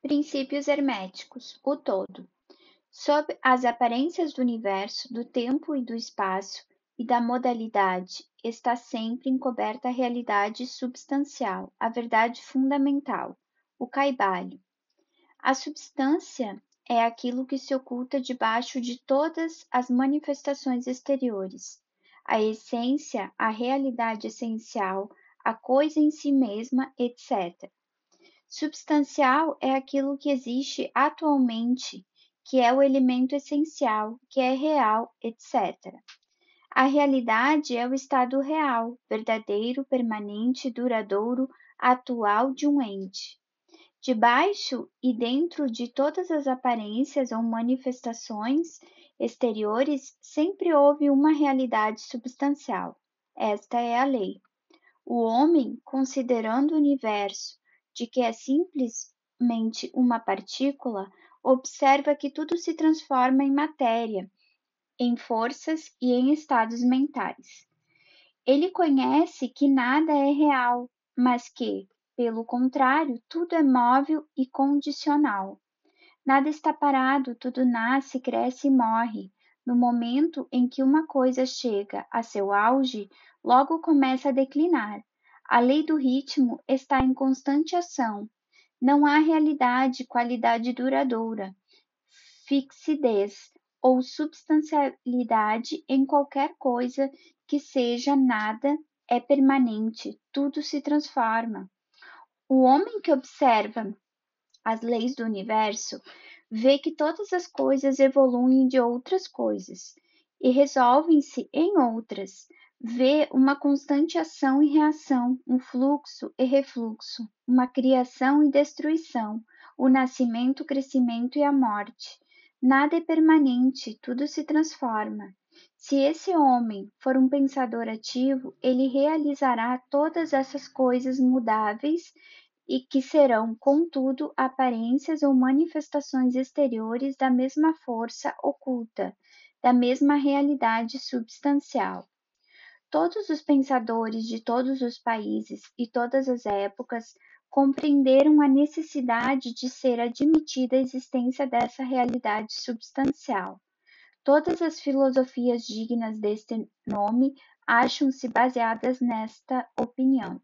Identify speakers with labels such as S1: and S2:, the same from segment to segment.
S1: Princípios herméticos: o todo. Sob as aparências do universo, do tempo e do espaço e da modalidade, está sempre encoberta a realidade substancial, a verdade fundamental, o caibalho. A substância é aquilo que se oculta debaixo de todas as manifestações exteriores. A essência, a realidade essencial, a coisa em si mesma, etc. Substancial é aquilo que existe atualmente, que é o elemento essencial, que é real, etc. A realidade é o estado real, verdadeiro, permanente, duradouro, atual de um ente. Debaixo e dentro de todas as aparências ou manifestações exteriores, sempre houve uma realidade substancial. Esta é a lei. O homem, considerando o universo de que é simplesmente uma partícula, observa que tudo se transforma em matéria, em forças e em estados mentais. Ele conhece que nada é real, mas que, pelo contrário, tudo é móvel e condicional. Nada está parado, tudo nasce, cresce e morre. No momento em que uma coisa chega a seu auge, logo começa a declinar. A lei do ritmo está em constante ação. Não há realidade, qualidade duradoura, fixidez ou substancialidade em qualquer coisa que seja nada é permanente, tudo se transforma. O homem que observa as leis do universo vê que todas as coisas evoluem de outras coisas e resolvem-se em outras, vê uma constante ação e reação, um fluxo e refluxo, uma criação e destruição, o nascimento, o crescimento e a morte. Nada é permanente, tudo se transforma. Se esse homem for um pensador ativo, ele realizará todas essas coisas mudáveis e que serão, contudo, aparências ou manifestações exteriores da mesma força oculta, da mesma realidade substancial. Todos os pensadores de todos os países e todas as épocas compreenderam a necessidade de ser admitida a existência dessa realidade substancial. Todas as filosofias dignas deste nome acham-se baseadas nesta opinião.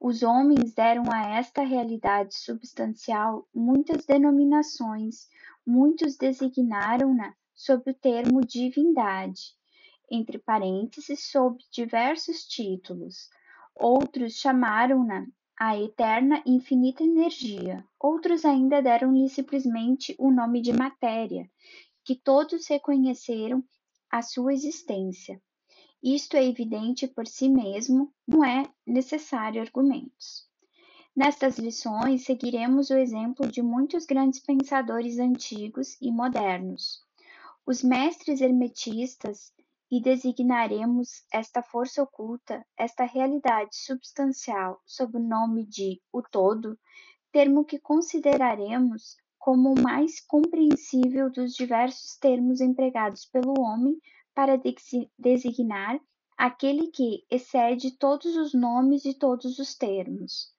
S1: Os homens deram a esta realidade substancial muitas denominações, muitos designaram-na sob o termo divindade entre parênteses sob diversos títulos. Outros chamaram-na a eterna infinita energia, outros ainda deram-lhe simplesmente o nome de matéria, que todos reconheceram a sua existência. Isto é evidente por si mesmo, não é necessário argumentos. Nestas lições, seguiremos o exemplo de muitos grandes pensadores antigos e modernos. Os mestres hermetistas e designaremos esta força oculta, esta realidade substancial, sob o nome de o todo, termo que consideraremos como o mais compreensível dos diversos termos empregados pelo homem para designar aquele que excede todos os nomes e todos os termos.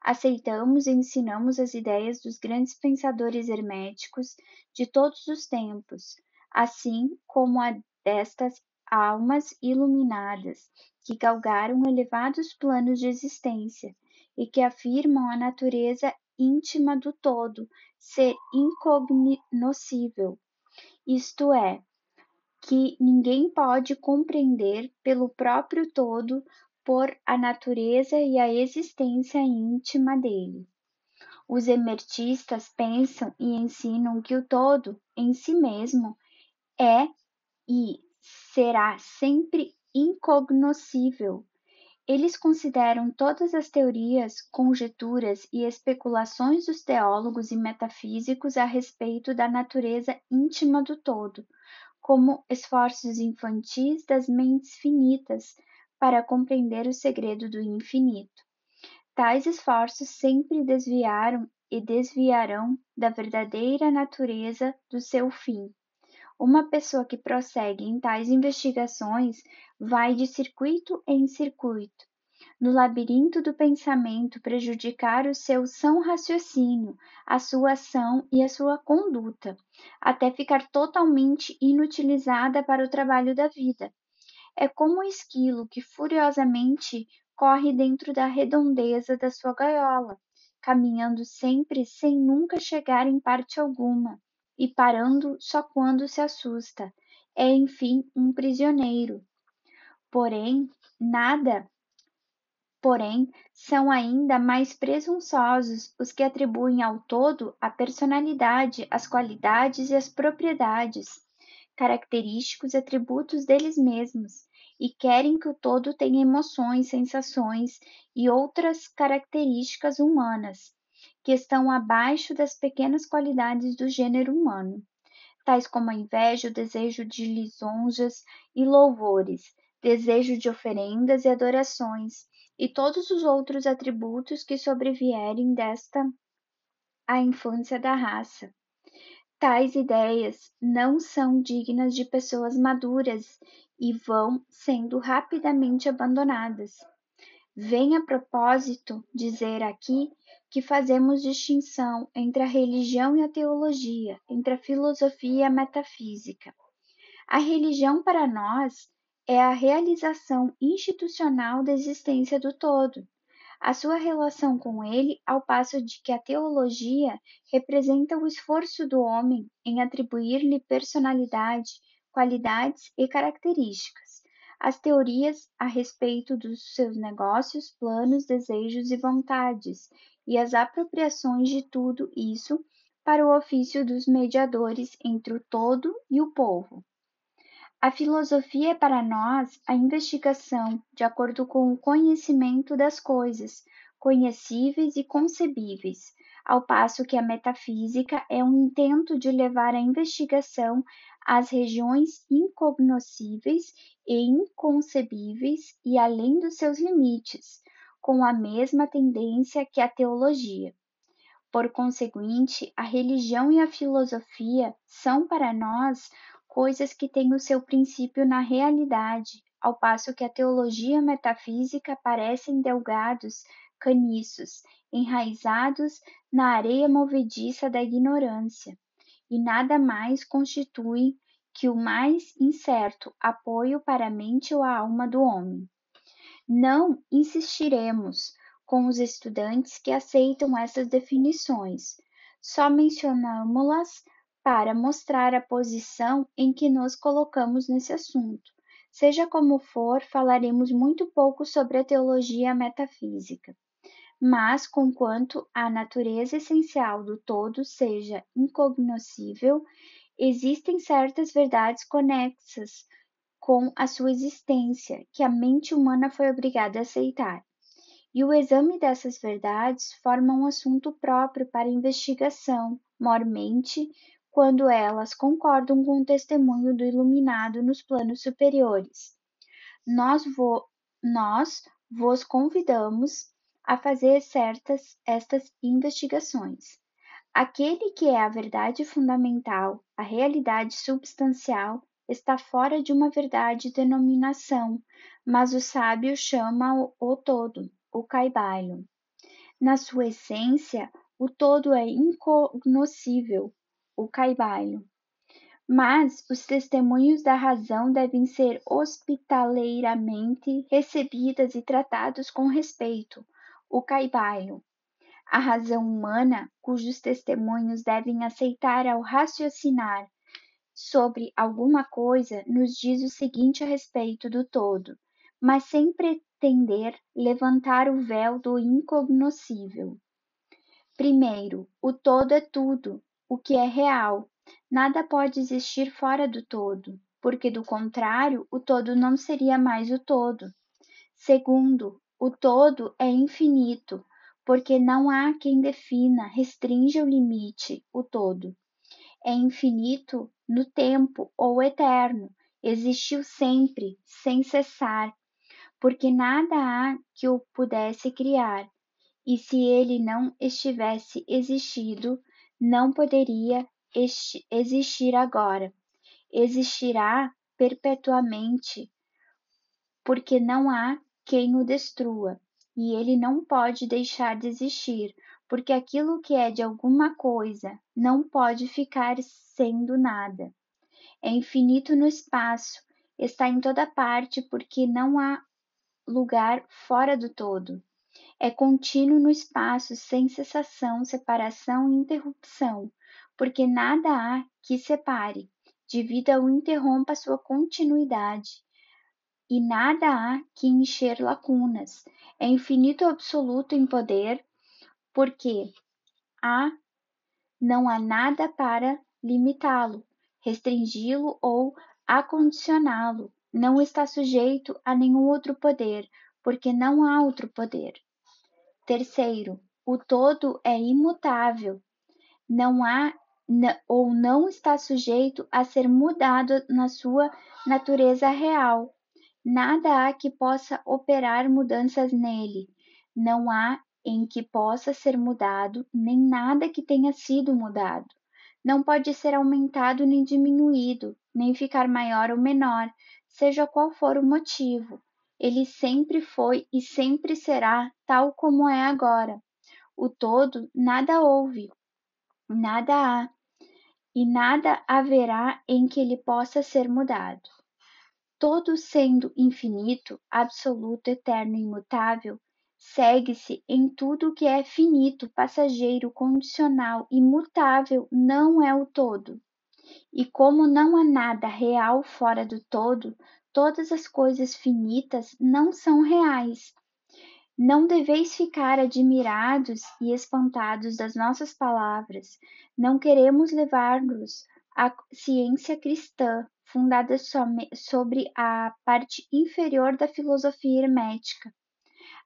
S1: Aceitamos e ensinamos as ideias dos grandes pensadores herméticos de todos os tempos, assim como a destas almas iluminadas que galgaram elevados planos de existência e que afirmam a natureza íntima do todo ser incognoscível, isto é, que ninguém pode compreender pelo próprio todo por a natureza e a existência íntima dele. Os emertistas pensam e ensinam que o todo, em si mesmo, é e será sempre incognoscível. Eles consideram todas as teorias, conjecturas e especulações dos teólogos e metafísicos a respeito da natureza íntima do todo, como esforços infantis das mentes finitas para compreender o segredo do infinito. Tais esforços sempre desviaram e desviarão da verdadeira natureza do seu fim. Uma pessoa que prossegue em tais investigações vai de circuito em circuito, no labirinto do pensamento prejudicar o seu são raciocínio, a sua ação e a sua conduta, até ficar totalmente inutilizada para o trabalho da vida. É como o esquilo que furiosamente corre dentro da redondeza da sua gaiola, caminhando sempre sem nunca chegar em parte alguma, e parando só quando se assusta. É, enfim, um prisioneiro. Porém, nada Porém, são ainda mais presunçosos os que atribuem ao todo a personalidade, as qualidades e as propriedades, característicos atributos deles mesmos, e querem que o todo tenha emoções, sensações e outras características humanas, que estão abaixo das pequenas qualidades do gênero humano, tais como a inveja, o desejo de lisonjas e louvores, desejo de oferendas e adorações, e todos os outros atributos que sobrevierem desta a infância da raça. Tais ideias não são dignas de pessoas maduras e vão sendo rapidamente abandonadas. Vem a propósito dizer aqui que fazemos distinção entre a religião e a teologia, entre a filosofia e a metafísica. A religião para nós é a realização institucional da existência do todo, a sua relação com ele, ao passo de que a teologia representa o esforço do homem em atribuir-lhe personalidade, qualidades e características, as teorias a respeito dos seus negócios, planos, desejos e vontades, e as apropriações de tudo isso para o ofício dos mediadores entre o todo e o povo. A filosofia é para nós a investigação de acordo com o conhecimento das coisas conhecíveis e concebíveis, ao passo que a metafísica é um intento de levar a investigação às regiões incognoscíveis e inconcebíveis e além dos seus limites, com a mesma tendência que a teologia. Por conseguinte, a religião e a filosofia são para nós coisas que têm o seu princípio na realidade, ao passo que a teologia metafísica parecem delgados caniços, enraizados na areia movediça da ignorância, e nada mais constituem que o mais incerto apoio para a mente ou a alma do homem. Não insistiremos com os estudantes que aceitam essas definições, só mencionamos-las para mostrar a posição em que nos colocamos nesse assunto. Seja como for, falaremos muito pouco sobre a teologia metafísica, mas conquanto a natureza essencial do todo seja incognoscível, existem certas verdades conexas com a sua existência que a mente humana foi obrigada a aceitar. E o exame dessas verdades forma um assunto próprio para investigação, mormente quando elas concordam com o testemunho do iluminado nos planos superiores. Nós, vo, nós vos convidamos a fazer certas estas investigações. Aquele que é a verdade fundamental, a realidade substancial, está fora de uma verdade denominação, mas o sábio chama o, o todo, o caibalho. Na sua essência, o todo é incognoscível, o caibalho. Mas os testemunhos da razão devem ser hospitaleiramente recebidas e tratados com respeito, o caibalho. A razão humana, cujos testemunhos devem aceitar ao raciocinar sobre alguma coisa, nos diz o seguinte a respeito do todo, mas sem pretender levantar o véu do incognoscível. Primeiro, o todo é tudo, o que é real. Nada pode existir fora do todo, porque do contrário, o todo não seria mais o todo. Segundo, o todo é infinito, porque não há quem defina, restrinja o limite, o todo. É infinito no tempo ou eterno, existiu sempre, sem cessar, porque nada há que o pudesse criar, e se ele não estivesse existido, não poderia existir agora. Existirá perpetuamente, porque não há quem o destrua. e ele não pode deixar de existir, porque aquilo que é de alguma coisa não pode ficar sendo nada. É infinito no espaço, está em toda parte porque não há lugar fora do todo. É contínuo no espaço, sem cessação, separação e interrupção, porque nada há que separe, divida ou interrompa sua continuidade. E nada há que encher lacunas. É infinito absoluto em poder, porque há, não há nada para limitá-lo, restringi-lo ou acondicioná-lo. Não está sujeito a nenhum outro poder, porque não há outro poder. Terceiro, o todo é imutável, não há ou não está sujeito a ser mudado na sua natureza real. Nada há que possa operar mudanças nele. Não há em que possa ser mudado, nem nada que tenha sido mudado. Não pode ser aumentado nem diminuído, nem ficar maior ou menor, seja qual for o motivo. Ele sempre foi e sempre será tal como é agora. O todo nada houve, nada há, e nada haverá em que ele possa ser mudado. Todo sendo infinito, absoluto, eterno e imutável, segue-se em tudo que é finito, passageiro, condicional, imutável, não é o todo. E como não há nada real fora do todo, todas as coisas finitas não são reais. Não deveis ficar admirados e espantados das nossas palavras. Não queremos levar-nos à ciência cristã, fundada sobre a parte inferior da filosofia hermética.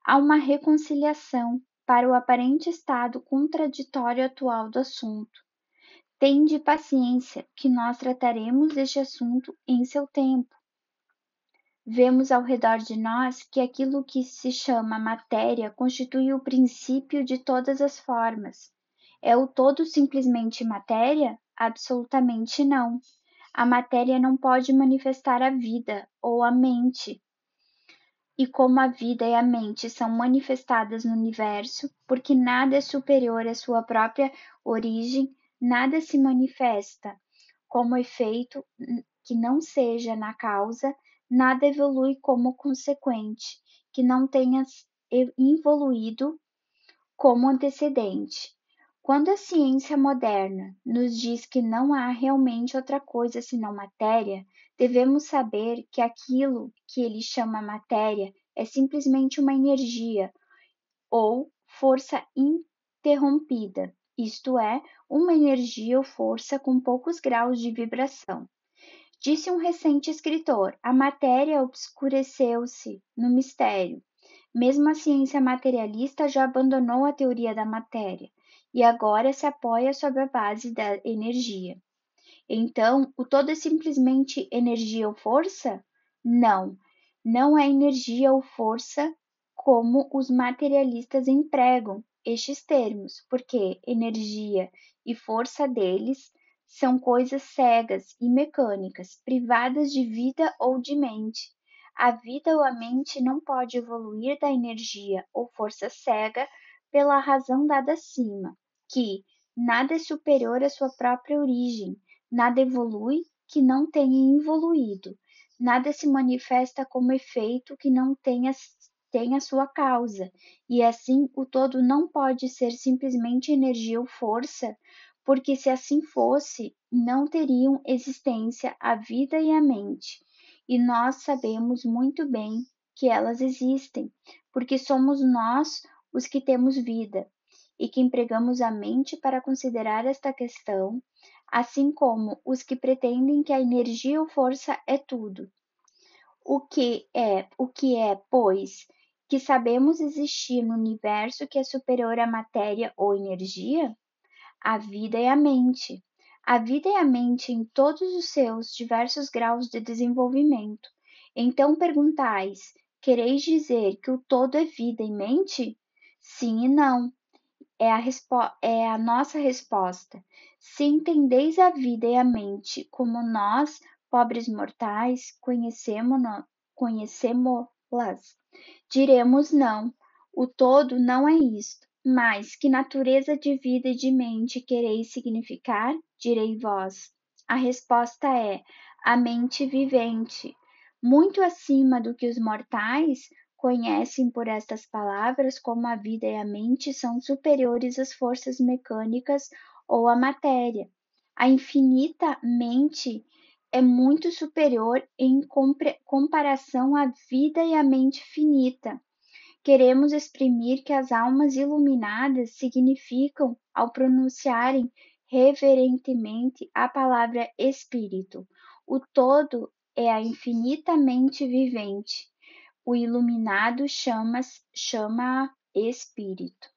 S1: Há uma reconciliação para o aparente estado contraditório atual do assunto. Tende paciência, que nós trataremos deste assunto em seu tempo. Vemos ao redor de nós que aquilo que se chama matéria constitui o princípio de todas as formas. É o todo simplesmente matéria? Absolutamente não. A matéria não pode manifestar a vida ou a mente. E como a vida e a mente são manifestadas no universo, porque nada é superior à sua própria origem, nada se manifesta como efeito que não seja na causa, nada evolui como consequente que não tenha evoluído como antecedente. Quando a ciência moderna nos diz que não há realmente outra coisa senão matéria, devemos saber que aquilo que ele chama matéria é simplesmente uma energia ou força interrompida, isto é, uma energia ou força com poucos graus de vibração. Disse um recente escritor: a matéria obscureceu-se no mistério. Mesmo a ciência materialista já abandonou a teoria da matéria e agora se apoia sobre a base da energia. Então, o todo é simplesmente energia ou força? Não, não é energia ou força como os materialistas empregam estes termos, porque energia e força deles são coisas cegas e mecânicas, privadas de vida ou de mente. A vida ou a mente não pode evoluir da energia ou força cega pela razão dada acima, que nada é superior à sua própria origem, nada evolui que não tenha evoluído, nada se manifesta como efeito que não tenha tem a sua causa, e assim o todo não pode ser simplesmente energia ou força, porque se assim fosse, não teriam existência a vida e a mente, e nós sabemos muito bem que elas existem, porque somos nós os que temos vida, e que empregamos a mente para considerar esta questão, assim como os que pretendem que a energia ou força é tudo. O que é, o que é, pois, que sabemos existir no universo que é superior à matéria ou energia? A vida é a mente. A vida é a mente em todos os seus diversos graus de desenvolvimento. Então perguntais: quereis dizer que o todo é vida e mente? Sim e não. É a, é a nossa resposta. Se entendeis a vida e a mente como nós, pobres mortais, conhecemos-las, Diremos não. O todo não é isto, mas que natureza de vida e de mente quereis significar? Direi vós. A resposta é: a mente vivente, muito acima do que os mortais conhecem por estas palavras, como a vida e a mente são superiores às forças mecânicas ou à matéria. A infinita mente é muito superior em comparação à vida e à mente finita. Queremos exprimir que as almas iluminadas significam, ao pronunciarem reverentemente a palavra espírito, o todo é a infinitamente vivente. O iluminado chama, chama espírito.